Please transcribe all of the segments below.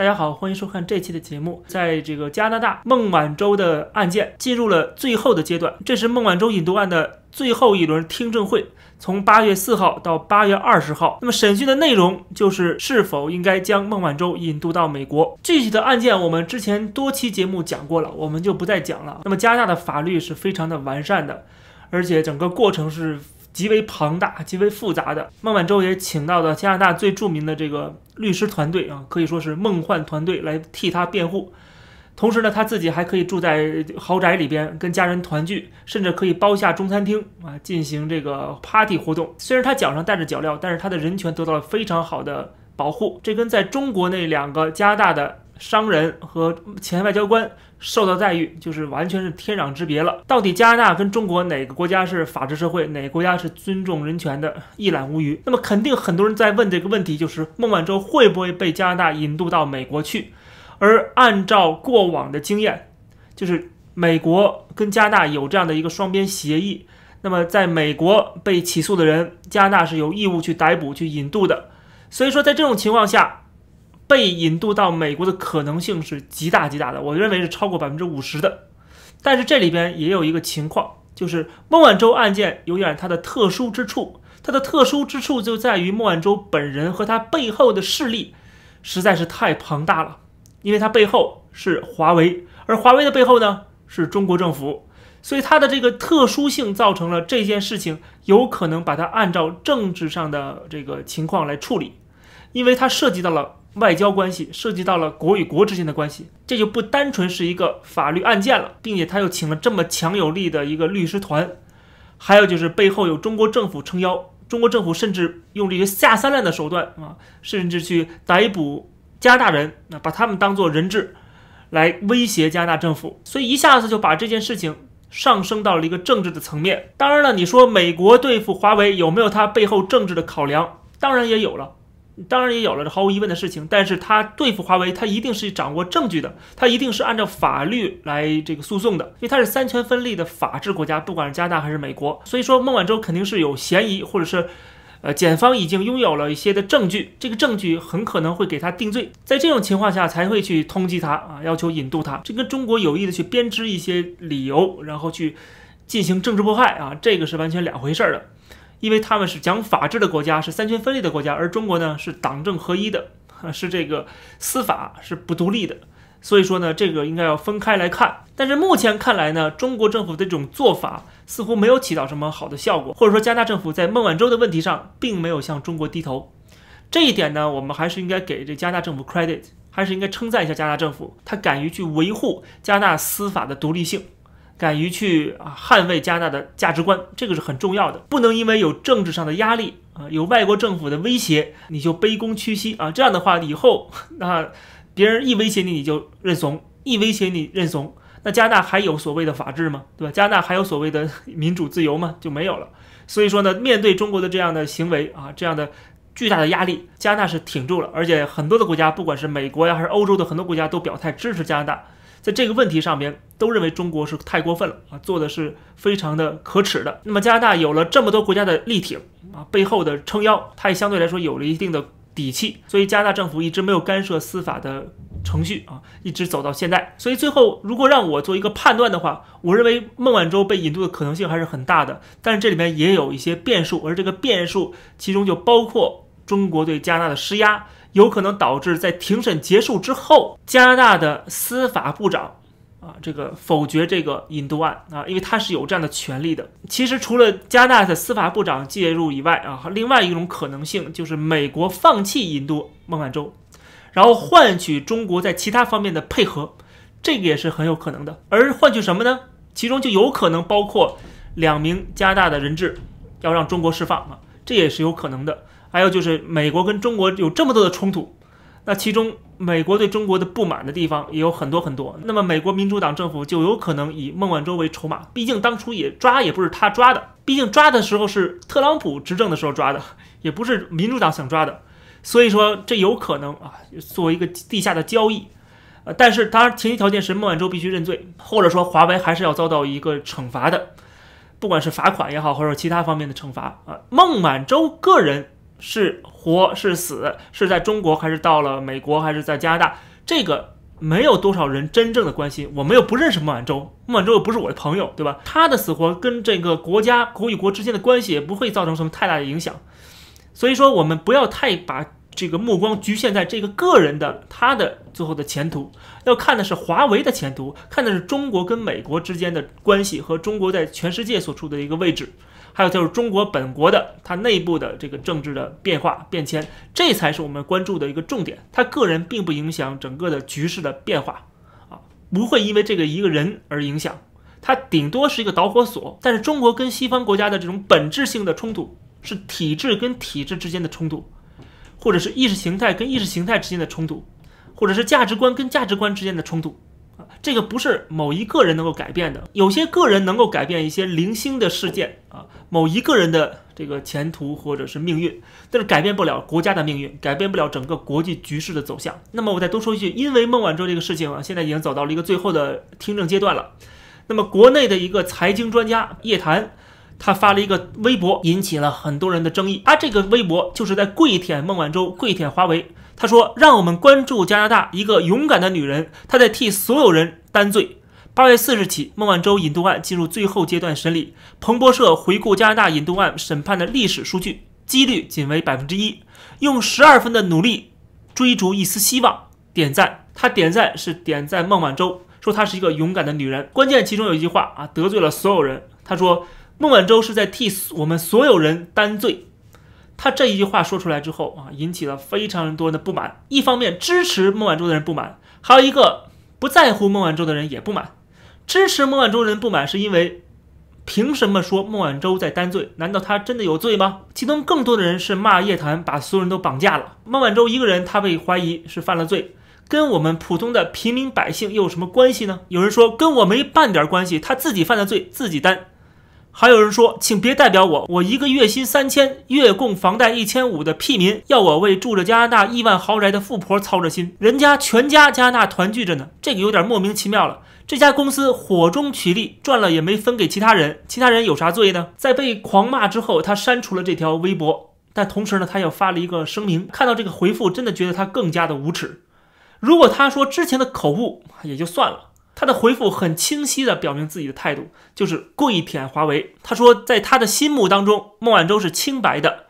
大家好，欢迎收看这期的节目。在这个加拿大孟晚舟的案件进入了最后的阶段，这是孟晚舟引渡案的最后一轮听证会，从八月四号到八月二十号。那么审讯的内容就是是否应该将孟晚舟引渡到美国。具体的案件我们之前多期节目讲过了，我们就不再讲了。那么加拿大的法律是非常的完善的，而且整个过程是。极为庞大、极为复杂的，孟晚舟也请到了加拿大最著名的这个律师团队啊，可以说是梦幻团队来替他辩护。同时呢，他自己还可以住在豪宅里边，跟家人团聚，甚至可以包下中餐厅啊，进行这个 party 活动。虽然他脚上带着脚镣，但是他的人权得到了非常好的保护。这跟在中国那两个加拿大的。商人和前外交官受到待遇就是完全是天壤之别了。到底加拿大跟中国哪个国家是法治社会，哪个国家是尊重人权的，一览无余。那么肯定很多人在问这个问题，就是孟晚舟会不会被加拿大引渡到美国去？而按照过往的经验，就是美国跟加拿大有这样的一个双边协议，那么在美国被起诉的人，加拿大是有义务去逮捕、去引渡的。所以说，在这种情况下。被引渡到美国的可能性是极大极大的，我认为是超过百分之五十的。但是这里边也有一个情况，就是孟晚舟案件有点它的特殊之处，它的特殊之处就在于孟晚舟本人和他背后的势力实在是太庞大了，因为他背后是华为，而华为的背后呢是中国政府，所以它的这个特殊性造成了这件事情有可能把它按照政治上的这个情况来处理，因为它涉及到了。外交关系涉及到了国与国之间的关系，这就不单纯是一个法律案件了，并且他又请了这么强有力的一个律师团，还有就是背后有中国政府撑腰，中国政府甚至用这些下三滥的手段啊，甚至去逮捕加拿大人，那把他们当做人质来威胁加拿大政府，所以一下子就把这件事情上升到了一个政治的层面。当然了，你说美国对付华为有没有它背后政治的考量？当然也有了。当然也有了这毫无疑问的事情，但是他对付华为，他一定是掌握证据的，他一定是按照法律来这个诉讼的，因为他是三权分立的法治国家，不管是加拿大还是美国，所以说孟晚舟肯定是有嫌疑，或者是，呃，检方已经拥有了一些的证据，这个证据很可能会给他定罪，在这种情况下才会去通缉他啊，要求引渡他，这跟中国有意的去编织一些理由，然后去进行政治迫害啊，这个是完全两回事儿的。因为他们是讲法治的国家，是三权分立的国家，而中国呢是党政合一的，是这个司法是不独立的，所以说呢，这个应该要分开来看。但是目前看来呢，中国政府的这种做法似乎没有起到什么好的效果，或者说加拿大政府在孟晚舟的问题上并没有向中国低头。这一点呢，我们还是应该给这加拿大政府 credit，还是应该称赞一下加拿大政府，他敢于去维护加拿大司法的独立性。敢于去啊捍卫加拿大的价值观，这个是很重要的。不能因为有政治上的压力啊，有外国政府的威胁，你就卑躬屈膝啊。这样的话，以后那别人一威胁你，你就认怂；一威胁你认怂，那加拿大还有所谓的法治吗？对吧？加拿大还有所谓的民主自由吗？就没有了。所以说呢，面对中国的这样的行为啊，这样的巨大的压力，加拿大是挺住了。而且很多的国家，不管是美国呀，还是欧洲的很多国家，都表态支持加拿大。在这个问题上面，都认为中国是太过分了啊，做的是非常的可耻的。那么加拿大有了这么多国家的力挺啊，背后的撑腰，它也相对来说有了一定的底气。所以加拿大政府一直没有干涉司法的程序啊，一直走到现在。所以最后，如果让我做一个判断的话，我认为孟晚舟被引渡的可能性还是很大的。但是这里面也有一些变数，而这个变数其中就包括中国对加拿大的施压。有可能导致在庭审结束之后，加拿大的司法部长啊，这个否决这个引渡案啊，因为他是有这样的权利的。其实除了加拿大的司法部长介入以外啊，另外一种可能性就是美国放弃引渡孟晚舟，然后换取中国在其他方面的配合，这个也是很有可能的。而换取什么呢？其中就有可能包括两名加拿大的人质要让中国释放啊，这也是有可能的。还有就是美国跟中国有这么多的冲突，那其中美国对中国的不满的地方也有很多很多。那么美国民主党政府就有可能以孟晚舟为筹码，毕竟当初也抓也不是他抓的，毕竟抓的时候是特朗普执政的时候抓的，也不是民主党想抓的，所以说这有可能啊作为一个地下的交易，呃，但是当然前提条件是孟晚舟必须认罪，或者说华为还是要遭到一个惩罚的，不管是罚款也好，或者其他方面的惩罚啊。孟晚舟个人。是活是死，是在中国还是到了美国还是在加拿大，这个没有多少人真正的关心。我们又不认识孟晚舟，孟晚舟又不是我的朋友，对吧？他的死活跟这个国家国与国之间的关系也不会造成什么太大的影响。所以说，我们不要太把这个目光局限在这个个人的他的最后的前途，要看的是华为的前途，看的是中国跟美国之间的关系和中国在全世界所处的一个位置。还有就是中国本国的它内部的这个政治的变化变迁，这才是我们关注的一个重点。他个人并不影响整个的局势的变化，啊，不会因为这个一个人而影响，它顶多是一个导火索。但是中国跟西方国家的这种本质性的冲突，是体制跟体制之间的冲突，或者是意识形态跟意识形态之间的冲突，或者是价值观跟价值观之间的冲突。这个不是某一个人能够改变的，有些个人能够改变一些零星的事件啊，某一个人的这个前途或者是命运，但是改变不了国家的命运，改变不了整个国际局势的走向。那么我再多说一句，因为孟晚舟这个事情啊，现在已经走到了一个最后的听证阶段了。那么国内的一个财经专家叶檀，他发了一个微博，引起了很多人的争议。他这个微博就是在跪舔孟晚舟，跪舔华为。他说：“让我们关注加拿大一个勇敢的女人，她在替所有人担罪。”八月四日起，孟晚舟引渡案进入最后阶段审理。彭博社回顾加拿大引渡案审判的历史数据，几率仅为百分之一。用十二分的努力追逐一丝希望，点赞。他点赞是点赞孟晚舟，说她是一个勇敢的女人。关键其中有一句话啊，得罪了所有人。他说：“孟晚舟是在替我们所有人担罪。”他这一句话说出来之后啊，引起了非常多人的不满。一方面支持孟晚舟的人不满，还有一个不在乎孟晚舟的人也不满。支持孟晚舟的人不满是因为，凭什么说孟晚舟在担罪？难道他真的有罪吗？其中更多的人是骂叶檀把所有人都绑架了。孟晚舟一个人，他被怀疑是犯了罪，跟我们普通的平民百姓又有什么关系呢？有人说跟我没半点关系，他自己犯的罪自己担。还有人说，请别代表我，我一个月薪三千，月供房贷一千五的屁民，要我为住着加拿大亿万豪宅的富婆操着心，人家全家加拿大团聚着呢，这个有点莫名其妙了。这家公司火中取栗，赚了也没分给其他人，其他人有啥罪呢？在被狂骂之后，他删除了这条微博，但同时呢，他又发了一个声明。看到这个回复，真的觉得他更加的无耻。如果他说之前的口误也就算了。他的回复很清晰地表明自己的态度，就是跪舔华为。他说，在他的心目当中，孟晚舟是清白的。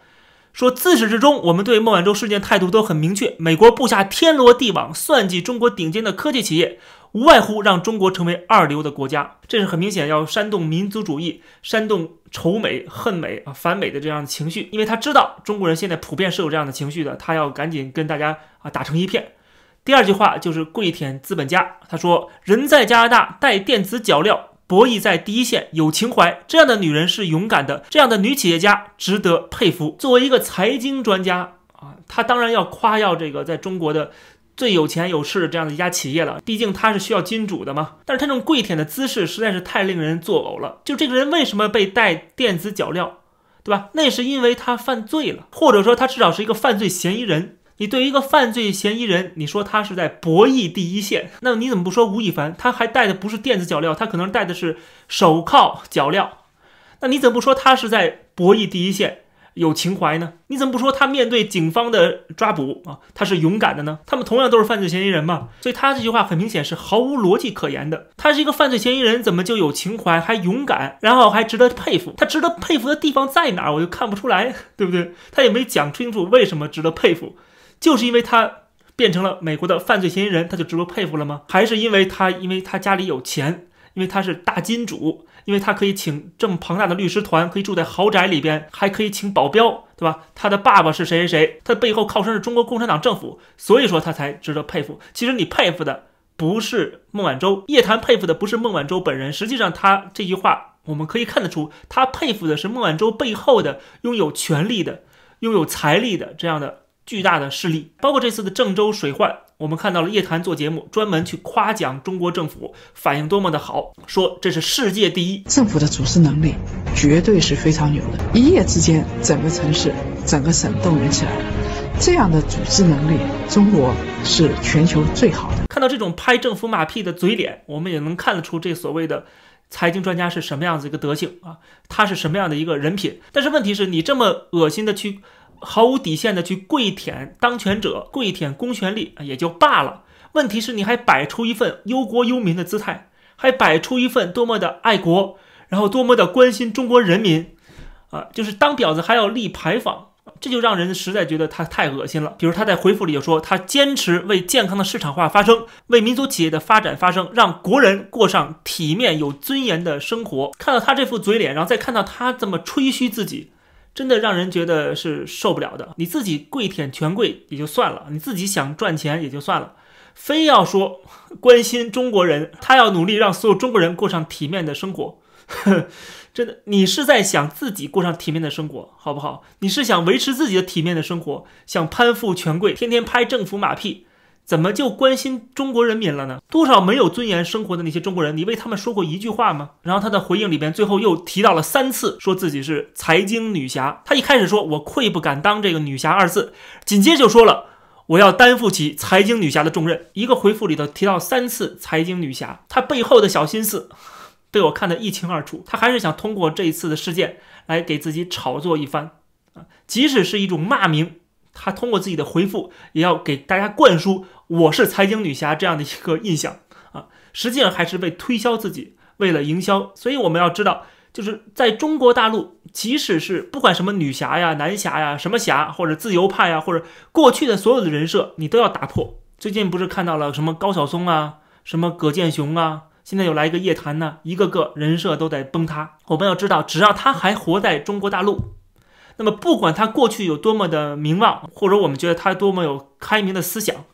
说自始至终，我们对孟晚舟事件态度都很明确。美国布下天罗地网，算计中国顶尖的科技企业，无外乎让中国成为二流的国家。这是很明显要煽动民族主义、煽动仇美、恨美啊、反美的这样的情绪。因为他知道中国人现在普遍是有这样的情绪的，他要赶紧跟大家啊打成一片。第二句话就是跪舔资本家。他说：“人在加拿大带电子脚镣，博弈在第一线，有情怀。这样的女人是勇敢的，这样的女企业家值得佩服。”作为一个财经专家啊，他当然要夸耀这个在中国的最有钱有势的这样的一家企业了。毕竟他是需要金主的嘛。但是他这种跪舔的姿势实在是太令人作呕了。就这个人为什么被带电子脚镣，对吧？那是因为他犯罪了，或者说他至少是一个犯罪嫌疑人。你对一个犯罪嫌疑人，你说他是在博弈第一线，那你怎么不说吴亦凡？他还戴的不是电子脚镣，他可能戴的是手铐脚镣，那你怎么不说他是在博弈第一线有情怀呢？你怎么不说他面对警方的抓捕啊，他是勇敢的呢？他们同样都是犯罪嫌疑人嘛，所以他这句话很明显是毫无逻辑可言的。他是一个犯罪嫌疑人，怎么就有情怀还勇敢，然后还值得佩服？他值得佩服的地方在哪儿？我就看不出来，对不对？他也没讲清楚为什么值得佩服。就是因为他变成了美国的犯罪嫌疑人，他就值得佩服了吗？还是因为他因为他家里有钱，因为他是大金主，因为他可以请这么庞大的律师团，可以住在豪宅里边，还可以请保镖，对吧？他的爸爸是谁谁谁，他背后靠山是中国共产党政府，所以说他才值得佩服。其实你佩服的不是孟晚舟，叶檀佩服的不是孟晚舟本人，实际上他这句话我们可以看得出，他佩服的是孟晚舟背后的拥有权力的、拥有财力的这样的。巨大的势力，包括这次的郑州水患，我们看到了叶檀做节目，专门去夸奖中国政府反应多么的好，说这是世界第一，政府的组织能力绝对是非常牛的，一夜之间整个城市、整个省动员起来了，这样的组织能力，中国是全球最好的。看到这种拍政府马屁的嘴脸，我们也能看得出这所谓的财经专家是什么样子一个德性啊，他是什么样的一个人品。但是问题是你这么恶心的去。毫无底线的去跪舔当权者、跪舔公权力也就罢了。问题是你还摆出一份忧国忧民的姿态，还摆出一份多么的爱国，然后多么的关心中国人民，啊，就是当婊子还要立牌坊。这就让人实在觉得他太恶心了。比如他在回复里就说，他坚持为健康的市场化发声，为民族企业的发展发声，让国人过上体面有尊严的生活。看到他这副嘴脸，然后再看到他这么吹嘘自己，真的让人觉得是受不了的。你自己跪舔权贵也就算了，你自己想赚钱也就算了，非要说关心中国人，他要努力让所有中国人过上体面的生活。真的，你是在想自己过上体面的生活，好不好？你是想维持自己的体面的生活，想攀附权贵，天天拍政府马屁，怎么就关心中国人民了呢？多少没有尊严生活的那些中国人，你为他们说过一句话吗？然后他的回应里边，最后又提到了三次，说自己是财经女侠。他一开始说我愧不敢当这个女侠二字，紧接着就说了我要担负起财经女侠的重任。一个回复里头提到三次财经女侠，他背后的小心思。被我看得一清二楚，他还是想通过这一次的事件来给自己炒作一番啊！即使是一种骂名，他通过自己的回复也要给大家灌输我是财经女侠这样的一个印象啊！实际上还是为推销自己，为了营销。所以我们要知道，就是在中国大陆，即使是不管什么女侠呀、男侠呀、什么侠或者自由派呀，或者过去的所有的人设，你都要打破。最近不是看到了什么高晓松啊、什么葛剑雄啊？现在又来一个叶檀呢，一个个人设都在崩塌。我们要知道，只要他还活在中国大陆，那么不管他过去有多么的名望，或者我们觉得他多么有开明的思想，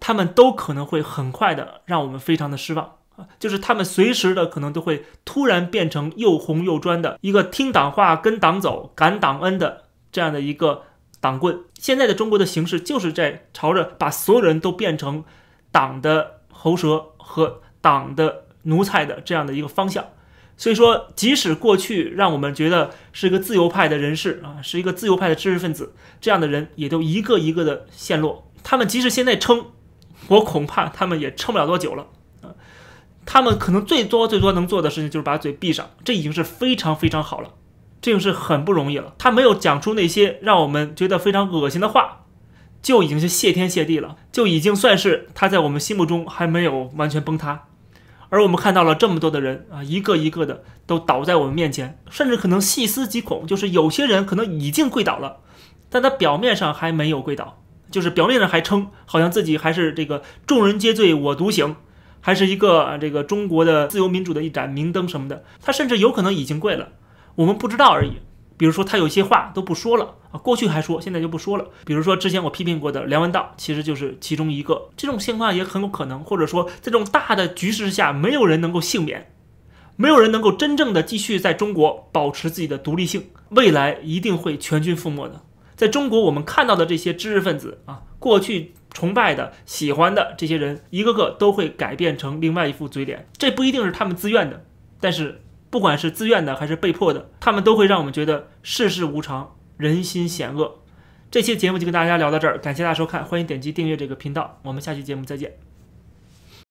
他们都可能会很快的让我们非常的失望啊！就是他们随时的可能都会突然变成又红又专的一个听党话、跟党走、感党恩的这样的一个党棍。现在的中国的形势就是在朝着把所有人都变成党的喉舌和党的。奴才的这样的一个方向，所以说，即使过去让我们觉得是一个自由派的人士啊，是一个自由派的知识分子，这样的人也都一个一个的陷落。他们即使现在撑，我恐怕他们也撑不了多久了啊。他们可能最多最多能做的事情就是把嘴闭上，这已经是非常非常好了，这已经是很不容易了。他没有讲出那些让我们觉得非常恶心的话，就已经是谢天谢地了，就已经算是他在我们心目中还没有完全崩塌。而我们看到了这么多的人啊，一个一个的都倒在我们面前，甚至可能细思极恐，就是有些人可能已经跪倒了，但他表面上还没有跪倒，就是表面上还称好像自己还是这个众人皆醉我独醒，还是一个这个中国的自由民主的一盏明灯什么的，他甚至有可能已经跪了，我们不知道而已。比如说他有些话都不说了啊，过去还说，现在就不说了。比如说之前我批评过的梁文道，其实就是其中一个。这种情况也很有可能，或者说在这种大的局势下，没有人能够幸免，没有人能够真正的继续在中国保持自己的独立性，未来一定会全军覆没的。在中国，我们看到的这些知识分子啊，过去崇拜的、喜欢的这些人，一个个都会改变成另外一副嘴脸。这不一定是他们自愿的，但是。不管是自愿的还是被迫的，他们都会让我们觉得世事无常，人心险恶。这期节目就跟大家聊到这儿，感谢大家收看，欢迎点击订阅这个频道，我们下期节目再见。